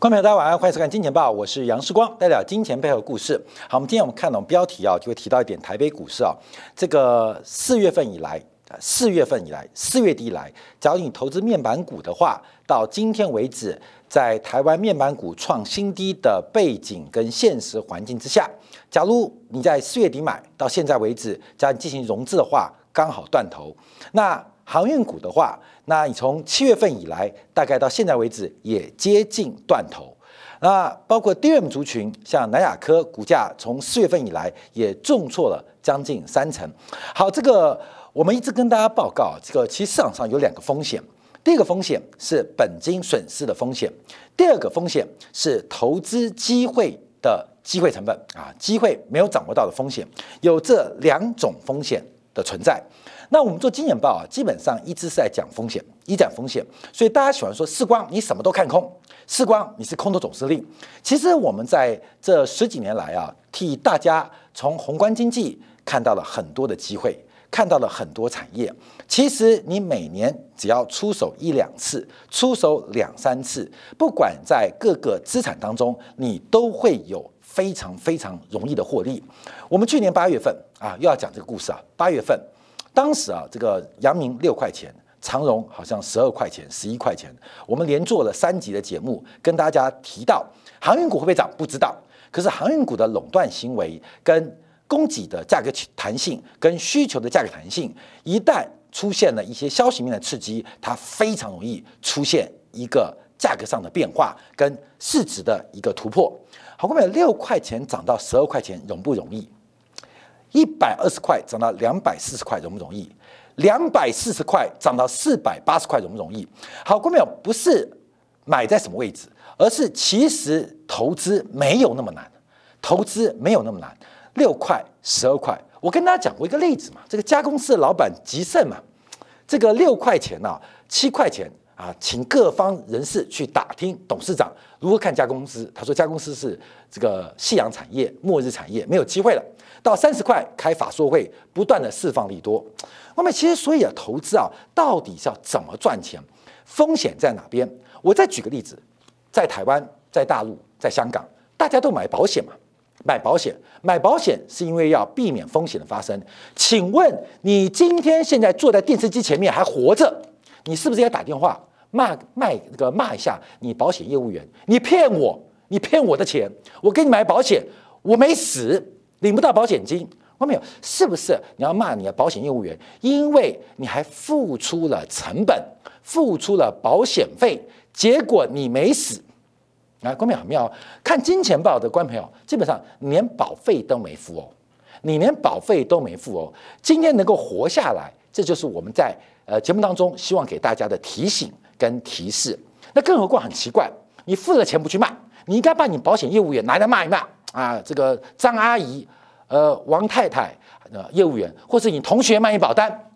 观众朋友，大家晚上欢迎收看《金钱报》，我是杨世光，带表金钱背后故事。好，我们今天我们看到标题啊，就会提到一点台北股市啊，这个四月份以来，四月份以来，四月底以来，假如你投资面板股的话，到今天为止，在台湾面板股创新低的背景跟现实环境之下，假如你在四月底买，到现在为止，假如进行融资的话，刚好断头。那航运股的话，那你从七月份以来，大概到现在为止也接近断头。那包括 DRAM 族群，像南亚科股价从四月份以来也重挫了将近三成。好，这个我们一直跟大家报告，这个其实市场上有两个风险。第一个风险是本金损失的风险，第二个风险是投资机会的机会成本啊，机会没有掌握到的风险，有这两种风险的存在。那我们做金钱报啊，基本上一直是在讲风险，一讲风险，所以大家喜欢说世光你什么都看空，世光你是空头总司令。其实我们在这十几年来啊，替大家从宏观经济看到了很多的机会，看到了很多产业。其实你每年只要出手一两次，出手两三次，不管在各个资产当中，你都会有非常非常容易的获利。我们去年八月份啊，又要讲这个故事啊，八月份。当时啊，这个阳明六块钱，长荣好像十二块钱、十一块钱。我们连做了三集的节目，跟大家提到航运股会不会涨，不知道。可是航运股的垄断行为、跟供给的价格弹性、跟需求的价格弹性，一旦出现了一些消息面的刺激，它非常容易出现一个价格上的变化，跟市值的一个突破。好，后面六块钱涨到十二块钱，容不容易？一百二十块涨到两百四十块容不容易？两百四十块涨到四百八十块容不容易？好，各位朋友，不是买在什么位置，而是其实投资没有那么难，投资没有那么难。六块、十二块，我跟大家讲过一个例子嘛，这个加工司的老板吉盛嘛，这个六块钱呐，七块钱啊，请各方人士去打听董事长如何看加工司，他说加工司是这个夕阳产业、末日产业，没有机会了。到三十块开法说会，不断的释放利多。那么其实所以啊，投资啊，到底是要怎么赚钱？风险在哪边？我再举个例子，在台湾、在大陆、在香港，大家都买保险嘛？买保险，买保险是因为要避免风险的发生。请问你今天现在坐在电视机前面还活着，你是不是要打电话骂卖那个骂一下你保险业务员？你骗我，你骗我的钱，我给你买保险，我没死。领不到保险金，看没有？是不是你要骂你的保险业务员？因为你还付出了成本，付出了保险费，结果你没死。啊，观众很妙，看金钱报的观众朋友，基本上连保费都没付哦，你连保费都没付哦。今天能够活下来，这就是我们在呃节目当中希望给大家的提醒跟提示。那更何况很奇怪，你付了钱不去骂，你应该把你保险业务员拿来骂一骂。啊，这个张阿姨，呃，王太太，呃，业务员，或是你同学卖你保单，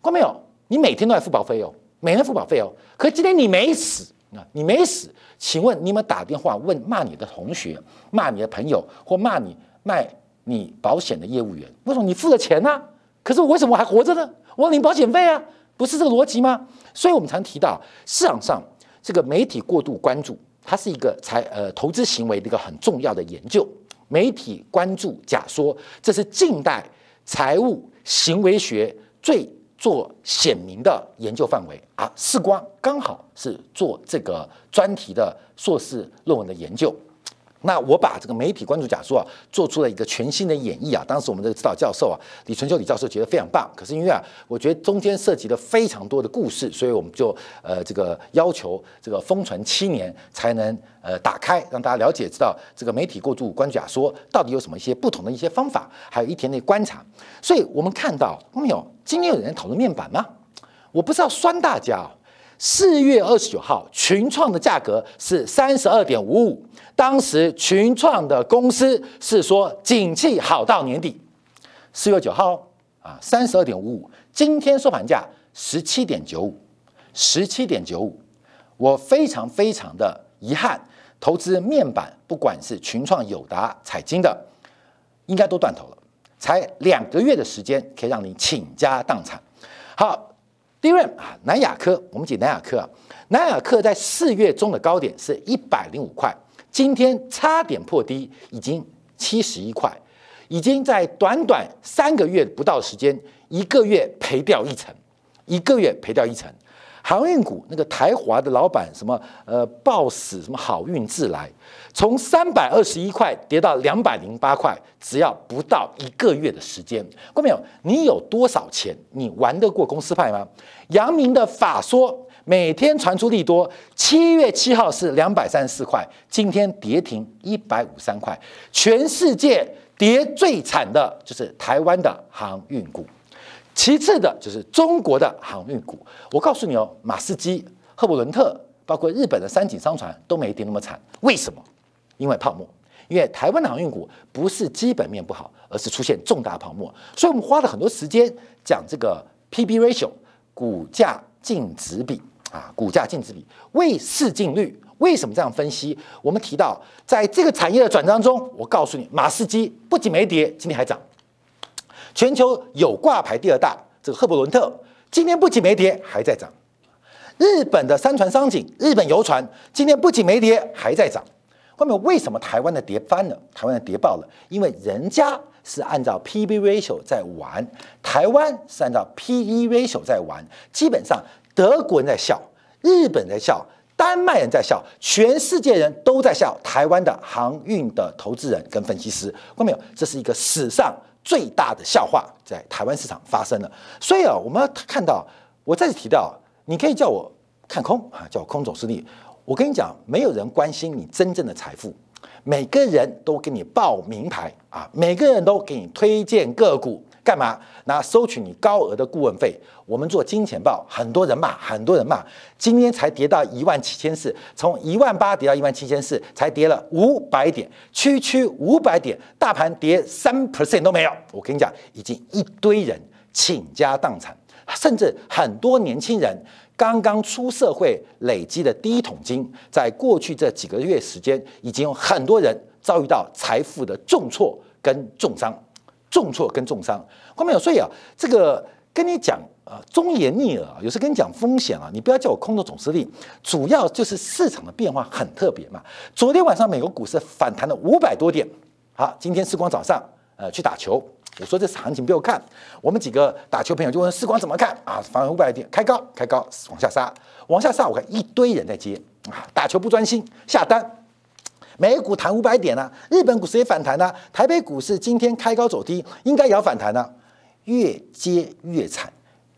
过没有？你每天都在付保费哦，每天付保费哦。可今天你没死啊，你没死，请问你有没有打电话问骂你的同学、骂你的朋友或骂你卖你保险的业务员？为什么你付了钱呢？可是我为什么还活着呢？我领保险费啊，不是这个逻辑吗？所以我们常提到市场上这个媒体过度关注。它是一个财呃投资行为的一个很重要的研究，媒体关注假说，这是近代财务行为学最做显明的研究范围啊。视光刚好是做这个专题的硕士论文的研究。那我把这个媒体关注假说啊，做出了一个全新的演绎啊。当时我们这个指导教授啊，李纯秋李教授觉得非常棒。可是因为啊，我觉得中间涉及了非常多的故事，所以我们就呃这个要求这个封存七年才能呃打开，让大家了解知道这个媒体过度关注假说到底有什么一些不同的一些方法，还有一天的观察。所以我们看到没有？今天有人讨论面板吗？我不是要酸大家。四月二十九号，群创的价格是三十二点五五。当时群创的公司是说景气好到年底。四月九号啊，三十二点五五。今天收盘价十七点九五，十七点九五。我非常非常的遗憾，投资面板，不管是群创、友达、彩晶的，应该都断头了。才两个月的时间，可以让你倾家荡产。好。第一轮啊，南亚科，我们讲南亚科啊，南亚科在四月中的高点是一百零五块，今天差点破低，已经七十一块，已经在短短三个月不到时间，一个月赔掉一层，一个月赔掉一层。航运股那个台华的老板什么呃暴死什么好运自来，从三百二十一块跌到两百零八块，只要不到一个月的时间，看到没有？你有多少钱？你玩得过公司派吗？阳明的法说每天传出利多，七月七号是两百三十四块，今天跌停一百五三块，全世界跌最惨的就是台湾的航运股。其次的就是中国的航运股，我告诉你哦，马士基、赫伯伦特，包括日本的三井商船都没跌那么惨。为什么？因为泡沫。因为台湾的航运股不是基本面不好，而是出现重大泡沫。所以我们花了很多时间讲这个 P/B ratio，股价净值比啊，股价净值比，为市净率。为什么这样分析？我们提到在这个产业的转张中，我告诉你，马士基不仅没跌，今天还涨。全球有挂牌第二大这个赫伯伦特今天不仅没跌，还在涨。日本的三船商景、日本游船今天不仅没跌，还在涨。后面为什么台湾的跌翻了？台湾的跌爆了？因为人家是按照 P/B ratio 在玩，台湾是按照 P/E ratio 在玩。基本上德国人在笑，日本人在笑，丹麦人在笑，全世界人都在笑台湾的航运的投资人跟分析师。看到没有？这是一个史上。最大的笑话在台湾市场发生了，所以啊，我们看到，我再次提到，你可以叫我看空啊，叫我空总势力。我跟你讲，没有人关心你真正的财富，每个人都给你报名牌啊，每个人都给你推荐个股。干嘛？拿收取你高额的顾问费。我们做金钱报，很多人骂，很多人骂。今天才跌到一万七千四，从一万八跌到一万七千四，才跌了五百点，区区五百点，大盘跌三 percent 都没有。我跟你讲，已经一堆人倾家荡产，甚至很多年轻人刚刚出社会，累积的第一桶金，在过去这几个月时间，已经有很多人遭遇到财富的重挫跟重伤。重挫跟重伤，后面有所以啊，这个跟你讲啊，忠言逆耳啊，有时跟你讲风险啊，你不要叫我空头总司令，主要就是市场的变化很特别嘛。昨天晚上美国股市反弹了五百多点，好，今天时光早上呃去打球，我说这行情不要看，我们几个打球朋友就问时光怎么看啊？反弹五百点，开高开高往下杀，往下杀，我看一堆人在接啊，打球不专心下单。美股弹五百点呢，日本股市也反弹呢，台北股市今天开高走低，应该也要反弹呢，越接越惨，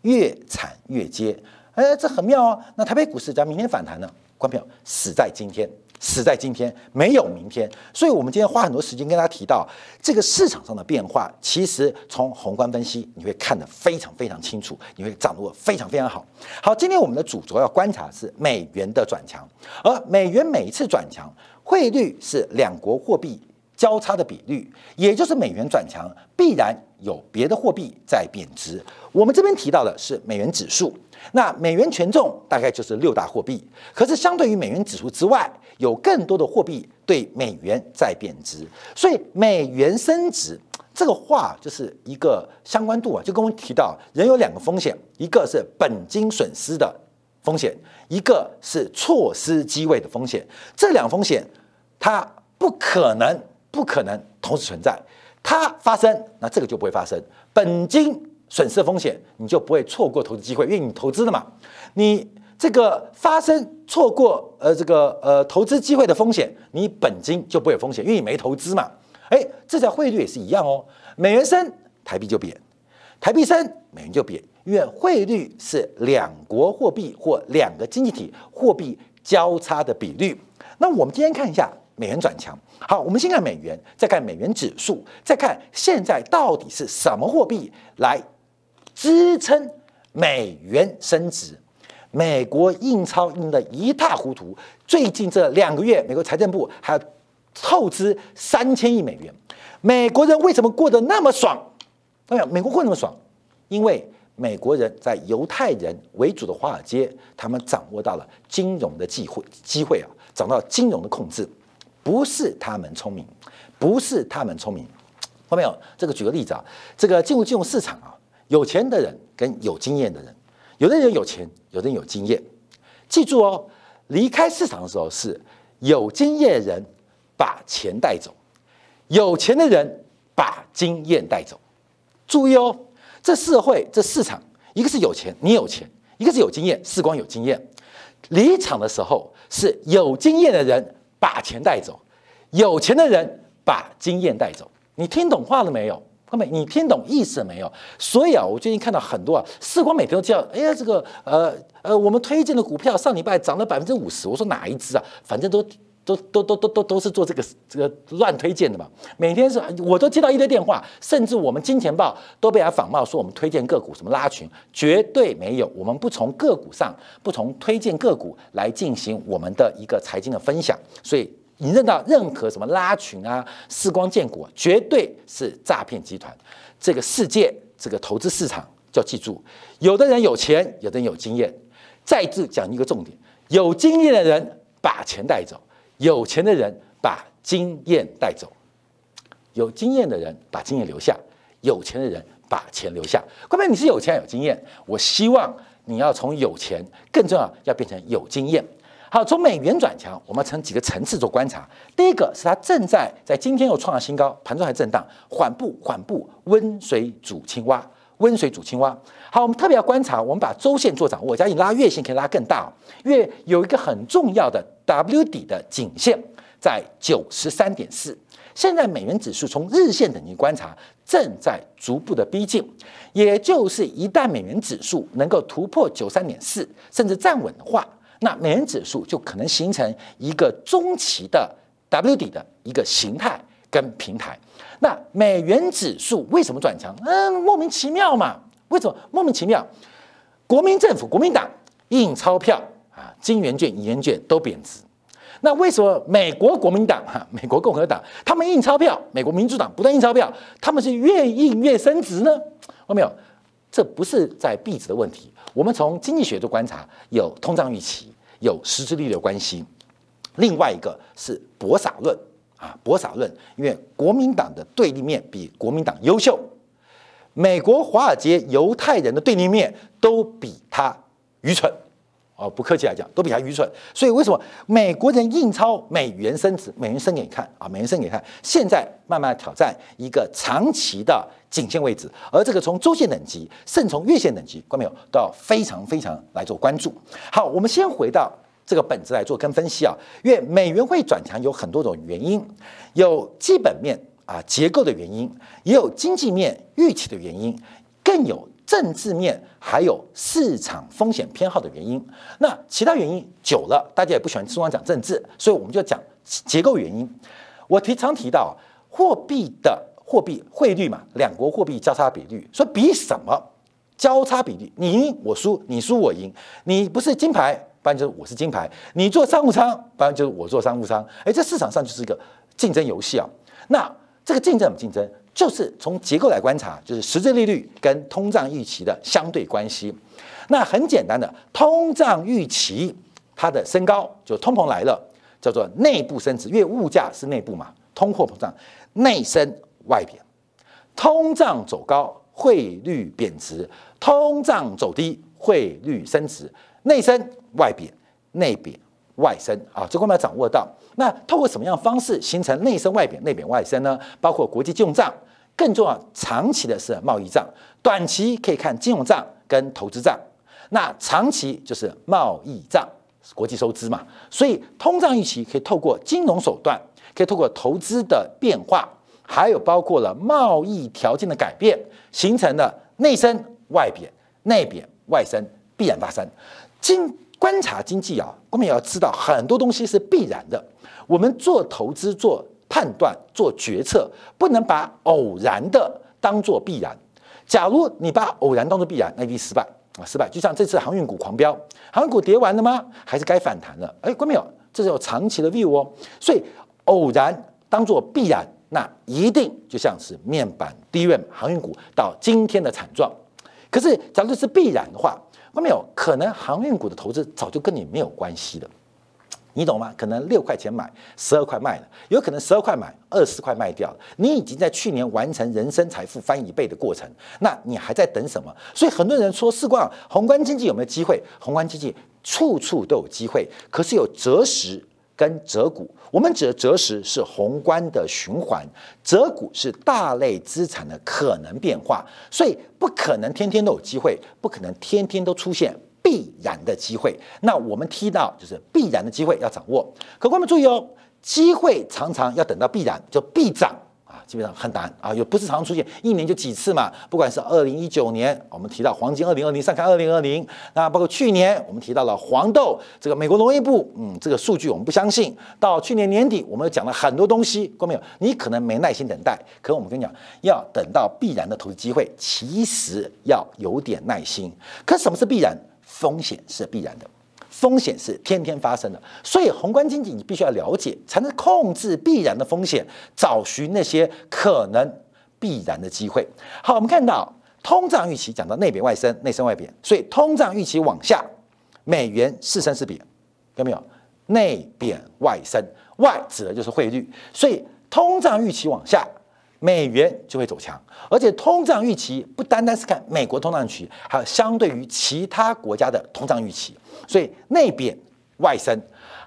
越惨越接，哎，这很妙哦。那台北股市咱明天反弹呢，关票死在今天，死在今天，没有明天。所以，我们今天花很多时间跟大家提到这个市场上的变化，其实从宏观分析你会看得非常非常清楚，你会掌握非常非常好。好，今天我们的主轴要观察是美元的转强，而美元每一次转强。汇率是两国货币交叉的比率，也就是美元转强必然有别的货币在贬值。我们这边提到的是美元指数，那美元权重大概就是六大货币。可是相对于美元指数之外，有更多的货币对美元在贬值，所以美元升值这个话就是一个相关度啊，就跟我们提到人有两个风险，一个是本金损失的风险，一个是错失机会的风险，这两风险。它不可能，不可能同时存在。它发生，那这个就不会发生。本金损失风险，你就不会错过投资机会，因为你投资了嘛。你这个发生错过呃这个呃投资机会的风险，你本金就不会有风险，因为你没投资嘛。哎，这在汇率也是一样哦。美元升，台币就贬；台币升，美元就贬。因为汇率是两国货币或两个经济体货币交叉的比率。那我们今天看一下。美元转强，好，我们先看美元，再看美元指数，再看现在到底是什么货币来支撑美元升值？美国印钞印的一塌糊涂，最近这两个月，美国财政部还透支三千亿美元。美国人为什么过得那么爽？哎呀，美国过那么爽，因为美国人在犹太人为主的华尔街，他们掌握到了金融的机会，机会啊，掌握到金融的控制。不是他们聪明，不是他们聪明，看到没有？这个举个例子啊，这个进入金融市场啊，有钱的人跟有经验的人，有的人有钱，有的人有经验。记住哦，离开市场的时候是有经验的人把钱带走，有钱的人把经验带走。注意哦，这社会这市场，一个是有钱，你有钱；一个是有经验，世光有经验。离场的时候是有经验的人把钱带走，有钱的人把经验带走。你听懂话了没有？各位，你听懂意思没有？所以啊，我最近看到很多啊，四光每天都叫，哎呀，这个呃呃，我们推荐的股票上礼拜涨了百分之五十。我说哪一只啊？反正都都都都都都都是做这个这个乱推荐的嘛。每天是我都接到一堆电话，甚至我们金钱豹都被他仿冒说我们推荐个股什么拉群，绝对没有。我们不从个股上，不从推荐个股来进行我们的一个财经的分享，所以。你认到任何什么拉群啊、四光建股，绝对是诈骗集团。这个世界，这个投资市场，要记住，有的人有钱，有的人有经验。再次讲一个重点：有经验的人把钱带走，有钱的人把经验带走。有经验的人把经验留下，有钱的人把钱留下。关键你是有钱有经验，我希望你要从有钱，更重要要变成有经验。好，从美元转强，我们从几个层次做观察。第一个是它正在在今天又创了新高，盘中还震荡，缓步缓步，温水煮青蛙，温水煮青蛙。好，我们特别要观察，我们把周线做掌握，假如你拉月线可以拉更大，因为有一个很重要的 W 底的颈线在九十三点四。现在美元指数从日线等级观察，正在逐步的逼近，也就是一旦美元指数能够突破九三点四，甚至站稳的话。那美元指数就可能形成一个中期的 W 底的一个形态跟平台。那美元指数为什么转强？嗯，莫名其妙嘛。为什么莫名其妙？国民政府、国民党印钞票啊，金元券、银元券都贬值。那为什么美国国民党、哈美国共和党他们印钞票，美国民主党不断印钞票，他们是越印越升值呢？看没有？这不是在币值的问题。我们从经济学的观察，有通胀预期，有实质利率的关系。另外一个是博傻论啊，博傻论，因为国民党的对立面比国民党优秀，美国华尔街犹太人的对立面都比他愚蠢。哦，不客气来讲，都比他愚蠢。所以为什么美国人印钞美元升值？美元升给你看啊，美元升给你看。现在慢慢挑战一个长期的颈线位置，而这个从周线等级，甚至从月线等级，观众朋友都要非常非常来做关注。好，我们先回到这个本质来做跟分析啊，因为美元会转强有很多种原因，有基本面啊结构的原因，也有经济面预期的原因，更有。政治面还有市场风险偏好的原因，那其他原因久了，大家也不喜欢听我讲政治，所以我们就讲结构原因。我提常提到货币的货币汇率嘛，两国货币交叉比率，说比什么交叉比率？你赢我输，你输我赢。你不是金牌，不然就是我是金牌。你做商务舱，不然就是我做商务舱。哎，这市场上就是一个竞争游戏啊。那这个竞争怎么竞争？就是从结构来观察，就是实质利率跟通胀预期的相对关系。那很简单的，通胀预期它的升高，就通膨来了，叫做内部升值，因为物价是内部嘛，通货膨胀内升外贬，通胀走高，汇率贬值；通胀走低，汇率升值，内升外贬，内贬外升啊，这我们要掌握到。那透过什么样的方式形成内升外贬、内贬外升呢？包括国际金融账，更重要长期的是贸易账。短期可以看金融账跟投资账，那长期就是贸易账、国际收支嘛。所以通胀预期可以透过金融手段，可以透过投资的变化，还有包括了贸易条件的改变，形成了内升外贬、内贬外升必然发生。经观察经济啊，我们也要知道很多东西是必然的。我们做投资、做判断、做决策，不能把偶然的当做必然。假如你把偶然当做必然，那一定失败啊！失败。就像这次航运股狂飙，航运股跌完了吗？还是该反弹了？哎，关没有？这是有长期的 view 哦。所以偶然当做必然，那一定就像是面板、低润航运股到今天的惨状。可是，假如是必然的话，那没有？可能航运股的投资早就跟你没有关系了。你懂吗？可能六块钱买，十二块卖了，有可能十二块买，二十块卖掉。你已经在去年完成人生财富翻一倍的过程，那你还在等什么？所以很多人说，事关宏观经济有没有机会？宏观经济处处都有机会，可是有择时跟择股。我们指的择时是宏观的循环，择股是大类资产的可能变化，所以不可能天天都有机会，不可能天天都出现。必然的机会，那我们提到就是必然的机会要掌握。可观们注意哦，机会常常要等到必然就必涨，基本上很难啊，又不是常出现，一年就几次嘛。不管是二零一九年，我们提到黄金二零二零，上看二零二零，那包括去年我们提到了黄豆，这个美国农业部，嗯，这个数据我们不相信。到去年年底，我们又讲了很多东西，观众朋友，你可能没耐心等待，可我们跟你讲，要等到必然的投资机会，其实要有点耐心。可什么是必然？风险是必然的，风险是天天发生的，所以宏观经济你必须要了解，才能控制必然的风险，找寻那些可能必然的机会。好，我们看到通胀预期讲到内贬外升，内升外贬，所以通胀预期往下，美元是升是贬，有没有？内贬外升，外指的就是汇率，所以通胀预期往下。美元就会走强，而且通胀预期不单单是看美国通胀预期，还有相对于其他国家的通胀预期，所以内贬外升。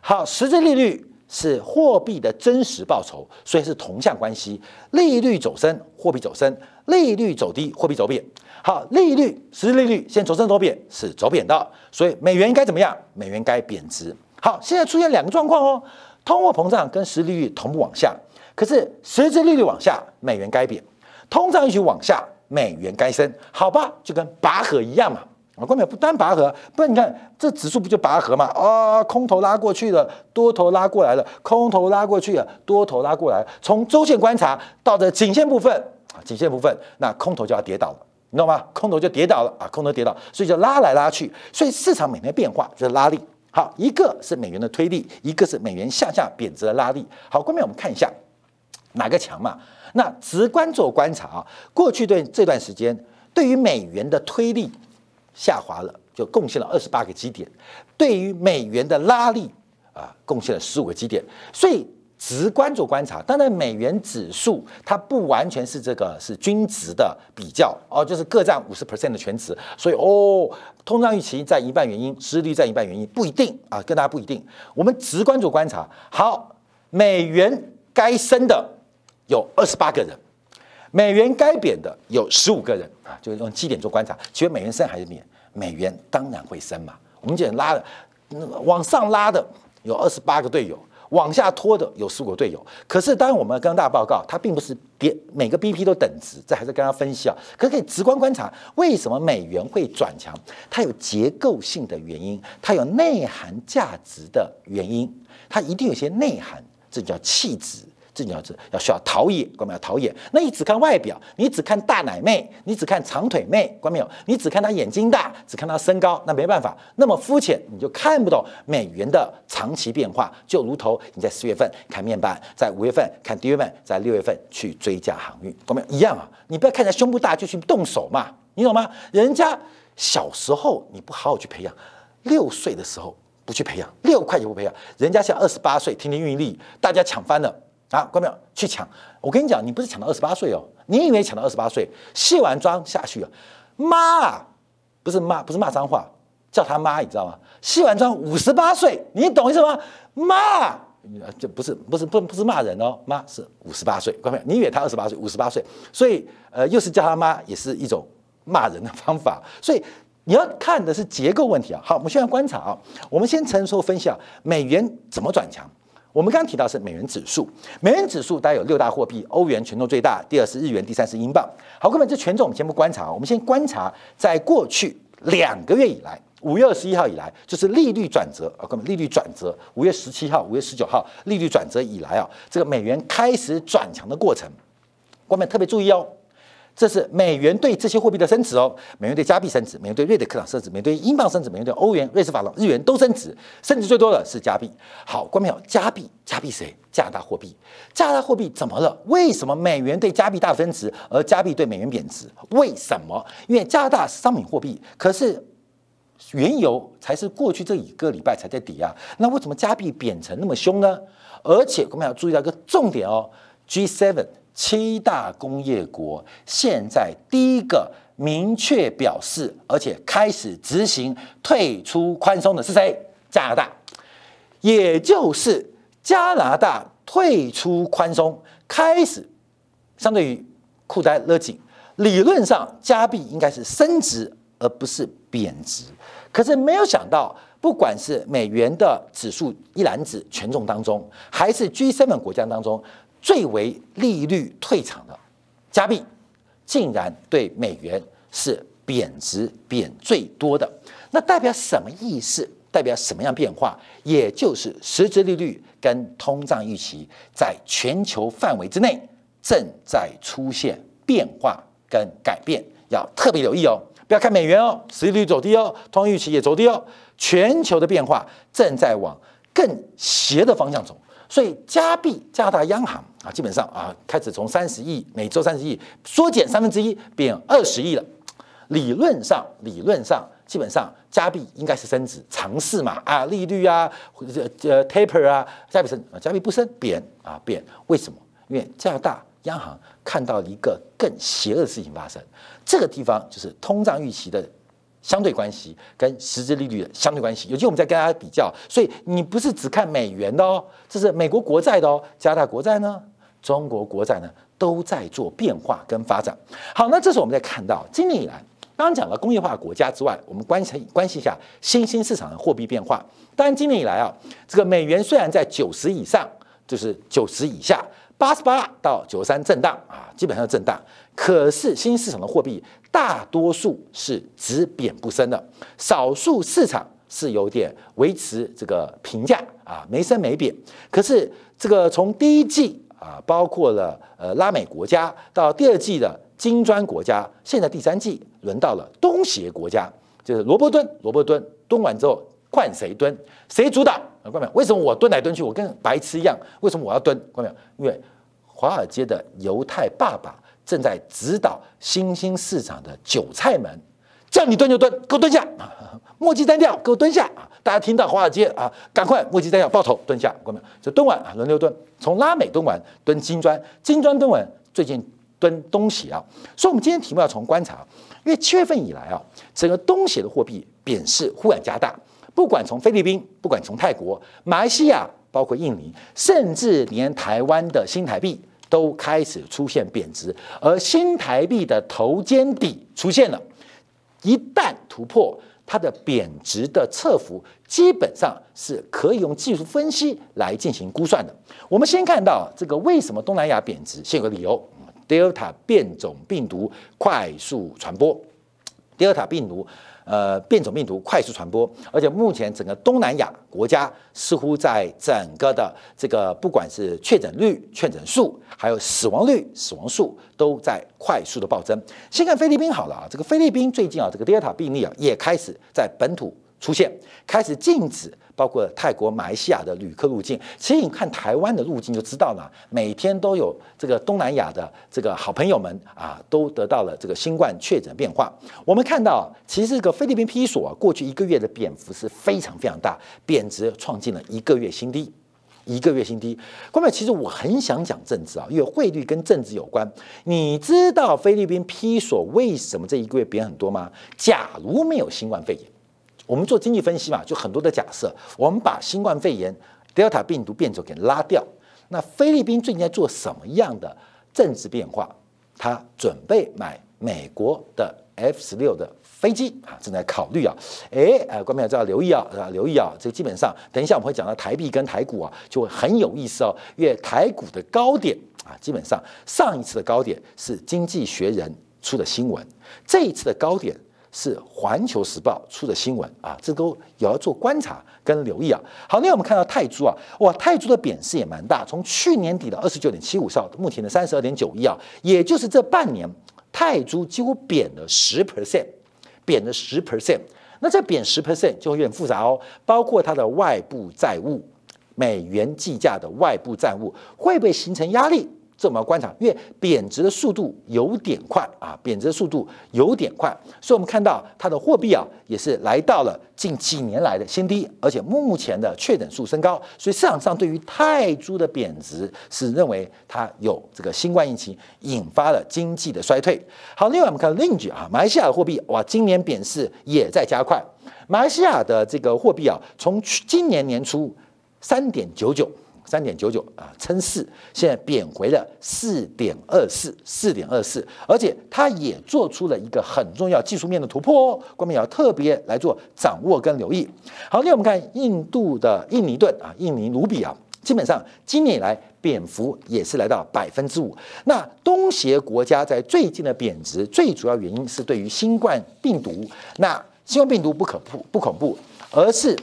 好，实质利率是货币的真实报酬，所以是同向关系。利率走升，货币走升；利率走低，货币走贬。好，利率实质利率先走升走贬是走贬的，所以美元应该怎么样？美元该贬值。好，现在出现两个状况哦，通货膨胀跟实质利率同步往下。可是实质利率往下，美元该贬；通胀预期往下，美元该升。好吧，就跟拔河一样嘛。啊，关键不单拔河，不然你看这指数不就拔河嘛？啊，空头拉过去了，多头拉过来了，空头拉过去了，多头拉过来。从周线观察到这颈线部分啊，颈线部分，那空头就要跌倒了，你懂吗？空头就跌倒了啊，空头跌倒，所以就拉来拉去。所以市场每天变化就是拉力。好，一个是美元的推力，一个是美元向下贬值的拉力。好，关键我们看一下。哪个强嘛？那直观做观察啊，过去对这段时间，对于美元的推力下滑了，就贡献了二十八个基点；对于美元的拉力啊，贡献了十五个基点。所以直观做观察，当然美元指数它不完全是这个是均值的比较哦，就是各占五十 percent 的全值。所以哦，通胀预期占一半原因，失率占一半原因，不一定啊，跟大家不一定。我们直观做观察，好，美元该升的。有二十八个人，美元该贬的有十五个人啊，就是用基点做观察。其实美元升还是贬？美元当然会升嘛。我们讲拉的，往上拉的有二十八个队友，往下拖的有十五个队友。可是当然我们跟大家报告，它并不是跌，每个 BP 都等值，这还是跟大家分析啊。可可以直观观察，为什么美元会转强？它有结构性的原因，它有内涵价值的原因，它一定有些内涵，这叫气质。这你要知要需要陶冶，关没有陶冶？那你只看外表，你只看大奶妹，你只看长腿妹，关没有？你只看她眼睛大，只看她身高，那没办法，那么肤浅，你就看不懂美元的长期变化。就如同你在四月份看面板，在五月份看低月份，在六月份去追加航运，关没有？一样啊！你不要看人家胸部大就去动手嘛，你懂吗？人家小时候你不好好去培养，六岁的时候不去培养，六块也不培养，人家像二十八岁，天天运力，大家抢翻了。啊，关没有去抢？我跟你讲，你不是抢到二十八岁哦，你以为抢到二十八岁，卸完妆下去啊？妈，不是骂，不是骂脏话，叫他妈，你知道吗？卸完妆五十八岁，你懂意思吗？妈，这不是不是不不是骂人哦，妈是五十八岁，关没有？你以为他二十八岁，五十八岁，所以呃，又是叫他妈，也是一种骂人的方法。所以你要看的是结构问题啊。好，我们现在观察啊，我们先成熟分析啊，美元怎么转强？我们刚刚提到是美元指数，美元指数大概有六大货币，欧元权重最大，第二是日元，第三是英镑。好，各位，这权重我们先不观察，我们先观察在过去两个月以来，五月二十一号以来，就是利率转折啊，各位，利率转折，五月十七号、五月十九号利率转折以来啊，这个美元开始转强的过程，各位特别注意哦。这是美元对这些货币的升值哦，美元对加币升值，美元对瑞德克朗升值，美元对英镑升值，美元对欧元、瑞士法郎、日元都升值，升值最多的是加币。好，关没有？加币，加币谁？加拿大货币。加拿大货币怎么了？为什么美元对加币大升值，而加币对美元贬值？为什么？因为加拿大是商品货币，可是原油才是过去这一个礼拜才在跌啊，那为什么加币贬成那么凶呢？而且我们要注意到一个重点哦，G7 七大工业国现在第一个明确表示，而且开始执行退出宽松的是谁？加拿大，也就是加拿大退出宽松，开始相对于裤带勒紧，理论上加币应该是升值而不是贬值。可是没有想到，不管是美元的指数一篮子权重当中，还是 G7 国家当中最为利率退场的加币，竟然对美元是贬值贬最多的。那代表什么意思？代表什么样变化？也就是实质利率跟通胀预期在全球范围之内正在出现变化跟改变，要特别留意哦。不要看美元哦，实际利率走低哦，通胀预期也走低哦，全球的变化正在往更斜的方向走，所以加币加拿大央行啊，基本上啊开始从三十亿每周三十亿缩减三分之一，变二十亿了。理论上，理论上基本上加币应该是升值，尝试嘛啊，利率啊，这呃 taper 啊，加币升啊，加币不升贬啊贬，为什么？因为加拿大央行看到一个更邪恶的事情发生。这个地方就是通胀预期的相对关系跟实质利率的相对关系，尤其我们在跟大家比较，所以你不是只看美元的哦，这是美国国债的哦，加拿大国债呢，中国国债呢都在做变化跟发展。好，那这时候我们在看到今年以来，刚刚讲了工业化国家之外，我们关心关系一下新兴市场的货币变化。当然，今年以来啊，这个美元虽然在九十以上，就是九十以下。八十八到九十三震荡啊，基本上震荡。可是新市场的货币大多数是只贬不升的，少数市场是有点维持这个平价啊，没升没贬。可是这个从第一季啊，包括了呃拉美国家到第二季的金砖国家，现在第三季轮到了东协国家，就是萝卜蹲，萝卜蹲蹲完之后换谁蹲，谁主导？啊，关没为什么我蹲来蹲去，我跟白痴一样？为什么我要蹲？关没因为华尔街的犹太爸爸正在指导新兴市场的韭菜们，叫你蹲就蹲，给我蹲下，墨迹单调，给我蹲下啊！大家听到华尔街啊，赶快墨迹单调，抱头蹲下，各位，就蹲完啊，轮流蹲，从拉美蹲完，蹲金砖，金砖蹲完，最近蹲东协啊。所以，我们今天题目要从观察，因为七月份以来啊，整个东协的货币贬势忽然加大，不管从菲律宾，不管从泰国、马来西亚，包括印尼，甚至连台湾的新台币。都开始出现贬值，而新台币的头肩底出现了，一旦突破它的贬值的侧幅，基本上是可以用技术分析来进行估算的。我们先看到这个为什么东南亚贬值，先有个理由：Delta 变种病毒快速传播，Delta 病毒。呃，变种病毒快速传播，而且目前整个东南亚国家似乎在整个的这个不管是确诊率、确诊数，还有死亡率、死亡数，都在快速的暴增。先看菲律宾好了啊，这个菲律宾最近啊，这个 Delta 病例啊，也开始在本土出现，开始禁止。包括泰国、马来西亚的旅客入境，其实你看台湾的入境就知道了，每天都有这个东南亚的这个好朋友们啊，都得到了这个新冠确诊变化。我们看到，其实这个菲律宾批索啊，过去一个月的贬幅是非常非常大，贬值创进了一个月新低，一个月新低。关妹，其实我很想讲政治啊，因为汇率跟政治有关。你知道菲律宾批索为什么这一个月贬很多吗？假如没有新冠肺炎。我们做经济分析嘛，就很多的假设。我们把新冠肺炎、德尔塔病毒变种给拉掉。那菲律宾最近在做什么样的政治变化？他准备买美国的 F 十六的飞机啊，正在考虑啊。哎，呃，观众要留意啊，啊，留意啊。这基本上，等一下我们会讲到台币跟台股啊，就会很有意思哦。因为台股的高点啊，基本上上一次的高点是经济学人出的新闻，这一次的高点。是环球时报出的新闻啊，这都也要做观察跟留意啊。好，那我们看到泰铢啊，哇，泰铢的贬势也蛮大，从去年底的二十九点七五到目前的三十二点九一啊，也就是这半年泰铢几乎贬了十 percent，贬了十 percent。那这贬十 percent 就会有点复杂哦，包括它的外部债务，美元计价的外部债务会不会形成压力？这我们要观察，因为贬值的速度有点快啊，贬值的速度有点快，所以我们看到它的货币啊也是来到了近几年来的新低，而且目前的确诊数升高，所以市场上对于泰铢的贬值是认为它有这个新冠疫情引发了经济的衰退。好，另外我们看另一句啊，马来西亚的货币哇，今年贬值也在加快，马来西亚的这个货币啊，从今年年初三点九九。三点九九啊，称四，现在贬回了四点二四，四点二四，而且它也做出了一个很重要技术面的突破哦，官民要特别来做掌握跟留意。好，那我们看印度的印尼盾啊，印尼卢比啊，基本上今年以来贬幅也是来到百分之五。那东协国家在最近的贬值，最主要原因是对于新冠病毒，那新冠病毒不可怖不恐怖，而是。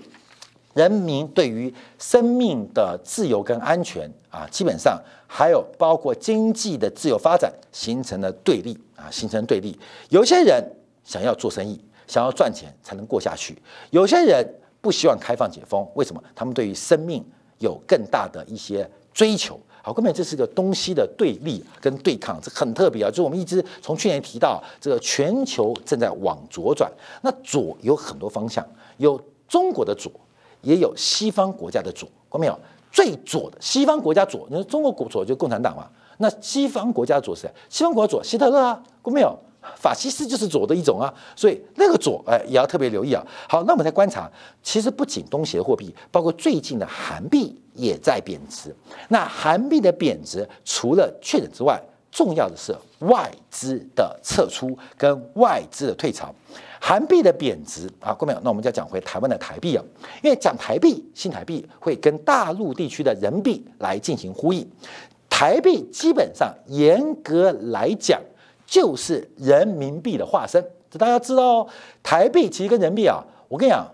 人民对于生命的自由跟安全啊，基本上还有包括经济的自由发展，形成了对立啊，形成对立。有些人想要做生意，想要赚钱才能过下去；有些人不希望开放解封，为什么？他们对于生命有更大的一些追求。好，根本这是个东西的对立跟对抗，这很特别啊。就我们一直从去年提到，这个全球正在往左转，那左有很多方向，有中国的左。也有西方国家的左，看没有？最左的西方国家左，你说中国左就共产党嘛？那西方国家左是谁？西方国家左，希特勒啊，看没有？法西斯就是左的一种啊，所以那个左，哎，也要特别留意啊。好，那我们再观察，其实不仅东协货币，包括最近的韩币也在贬值。那韩币的贬值，除了确诊之外，重要的是外资的撤出跟外资的退潮。韩币的贬值啊，各位，那我们就要讲回台湾的台币啊，因为讲台币、新台币会跟大陆地区的人民币来进行呼应。台币基本上严格来讲就是人民币的化身，这大家知道哦。台币其实跟人民币啊，我跟你讲，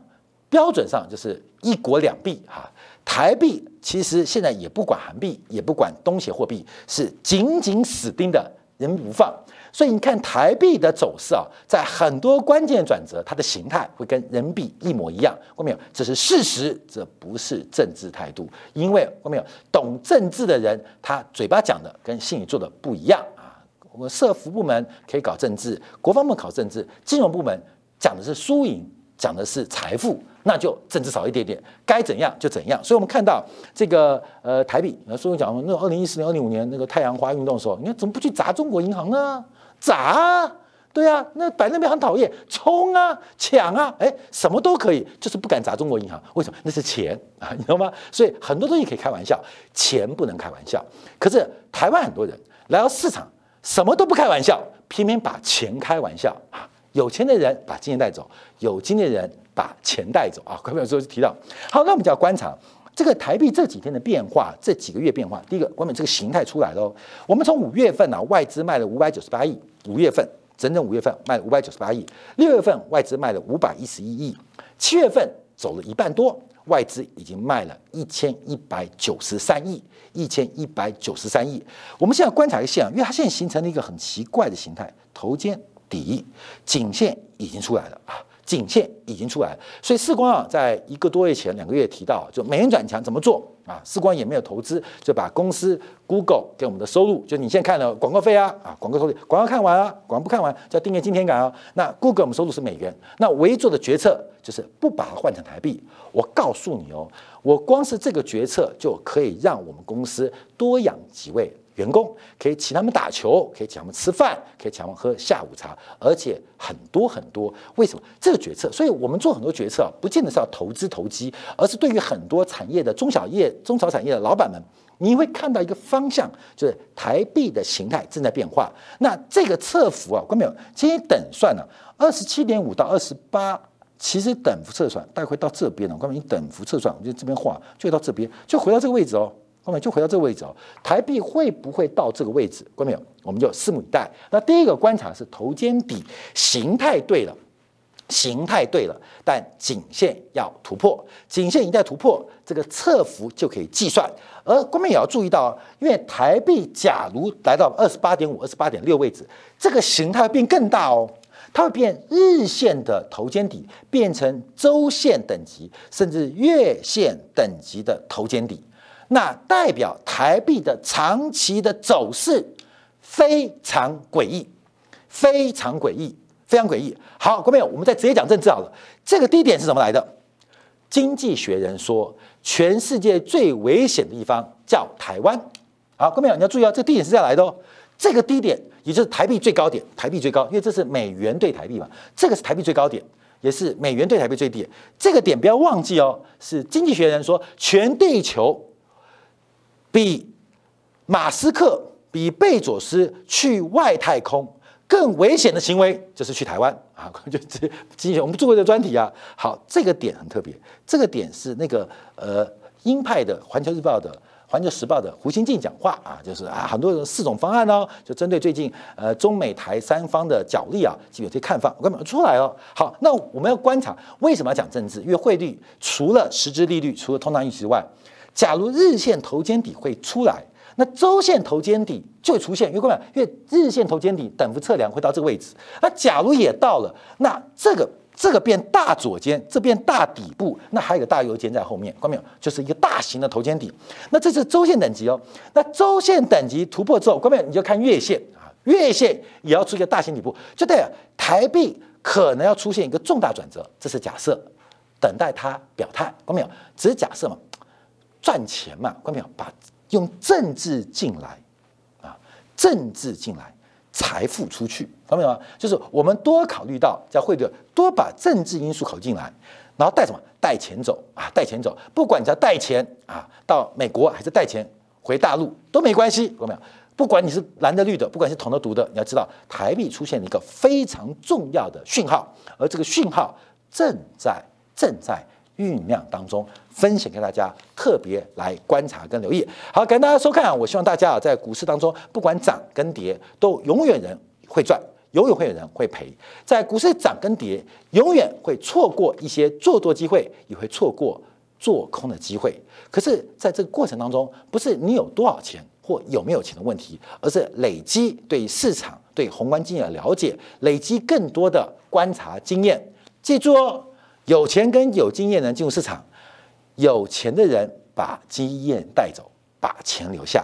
标准上就是一国两币哈。台币其实现在也不管韩币，也不管东协货币，是紧紧死盯的人民币不放。所以你看台币的走势啊，在很多关键转折，它的形态会跟人民币一模一样。看没有？这是事实，这不是政治态度。因为看没有？懂政治的人，他嘴巴讲的跟心里做的不一样啊。我们社服部门可以搞政治，国防部考政治，金融部门讲的是输赢，讲的是财富，那就政治少一点点，该怎样就怎样。所以我们看到这个呃台币，那所以讲那二零一四年、二零五年那个太阳花运动的时候，你看怎么不去砸中国银行呢？砸，对啊，那摆那边很讨厌，冲啊，抢啊，哎，什么都可以，就是不敢砸中国银行。为什么？那是钱啊，你知道吗？所以很多东西可以开玩笑，钱不能开玩笑。可是台湾很多人来到市场，什么都不开玩笑，偏偏把钱开玩笑啊。有钱的人把金钱带走，有金的人把钱带走啊。刚才有时候就提到，好，那我们就要观察。这个台币这几天的变化，这几个月变化，第一个，我们这个形态出来了。我们从五月份呢，外资卖了五百九十八亿，五月份整整五月份卖了五百九十八亿，六月份外资卖了五百一十一亿，七月份走了一半多，外资已经卖了一千一百九十三亿，一千一百九十三亿。我们现在观察一个现象，因为它现在形成了一个很奇怪的形态，头肩底颈线已经出来了啊。颈线已经出来了，所以世光啊，在一个多月前、两个月提到，就美元转强怎么做啊？世光也没有投资，就把公司 Google 给我们的收入，就你现在看了广告费啊啊，广告收入，广告看完啊，广告不看完叫订阅今天感啊。那 Google 我们收入是美元，那唯一做的决策就是不把它换成台币。我告诉你哦，我光是这个决策就可以让我们公司多养几位。员工可以请他们打球，可以请他们吃饭，可以请他们喝下午茶，而且很多很多。为什么这个决策？所以我们做很多决策，不见得是要投资投机，而是对于很多产业的中小业、中小产业的老板们，你会看到一个方向，就是台币的形态正在变化。那这个测幅啊，看到没有？今天等算了，二十七点五到二十八，其实等幅测算大概会到这边了。我告诉你，等幅测算，我就这边画，就到这边，就回到这个位置哦。后面就回到这个位置哦，台币会不会到这个位置？关没有？我们就拭目以待。那第一个观察是头肩底形态对了，形态对了，但颈线要突破，颈线一旦突破，这个侧幅就可以计算。而关面也要注意到，因为台币假如来到二十八点五、二十八点六位置，这个形态会变更大哦，它会变日线的头肩底变成周线等级，甚至月线等级的头肩底。那代表台币的长期的走势非常诡异，非常诡异，非常诡异。好，各位朋友，我们再直接讲政治好了。这个低点是怎么来的？经济学人说，全世界最危险的地方叫台湾。好，各位朋友，你要注意哦，这个低点是这样来的哦。这个低点也就是台币最高点，台币最高，因为这是美元对台币嘛，这个是台币最高点。也是美元对台币最低，这个点不要忘记哦。是经济学人说，全地球比马斯克、比贝佐斯去外太空更危险的行为，就是去台湾啊！就这今天，我们做过这个专题啊。好，这个点很特别，这个点是那个呃鹰派的《环球日报》的。环球时报的胡锡进讲话啊，就是啊，很多人四种方案呢，就针对最近呃中美台三方的角力啊，就有些看法，我根本出来哦。好，那我们要观察为什么要讲政治？因为汇率除了实质利率，除了通胀预期之外，假如日线头肩底会出来，那周线头肩底就会出现。因为各位，因为日线头肩底等幅测量会到这个位置，那假如也到了，那这个。这个变大左肩，这变大底部，那还有个大右肩在后面，看到没有？就是一个大型的头肩底。那这是周线等级哦。那周线等级突破之后，看到没有？你就看月线啊，月线也要出现大型底部，就代表台币可能要出现一个重大转折。这是假设，等待它表态，看到没有？只是假设嘛，赚钱嘛，看到没有？把用政治进来啊，政治进来。财富出去，看到没有？就是我们多考虑到在汇率，多把政治因素考进来，然后带什么？带钱走啊，带钱走。不管你要带钱啊到美国，还是带钱回大陆都没关系，看到没有？不管你是蓝的绿的，不管是铜的毒的，你要知道台币出现了一个非常重要的讯号，而这个讯号正在正在。酝酿当中，分享给大家，特别来观察跟留意。好，感谢大家收看。我希望大家啊，在股市当中，不管涨跟跌，都永远人会赚，永远会有人会赔。在股市涨跟跌，永远会错过一些做多机会，也会错过做空的机会。可是，在这个过程当中，不是你有多少钱或有没有钱的问题，而是累积对市场、对宏观经济的了解，累积更多的观察经验。记住哦。有钱跟有经验的人进入市场，有钱的人把经验带走，把钱留下；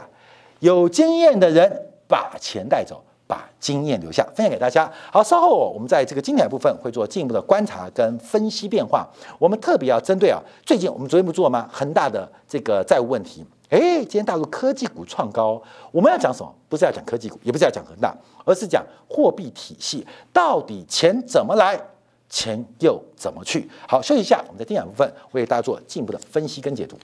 有经验的人把钱带走，把经验留下。分享给大家。好，稍后我们在这个精彩部分会做进一步的观察跟分析变化。我们特别要针对啊，最近我们昨天不做吗？恒大的这个债务问题。哎，今天大陆科技股创高，我们要讲什么？不是要讲科技股，也不是要讲恒大，而是讲货币体系到底钱怎么来。钱又怎么去？好，休息一下，我们在第二部分为大家做进一步的分析跟解读。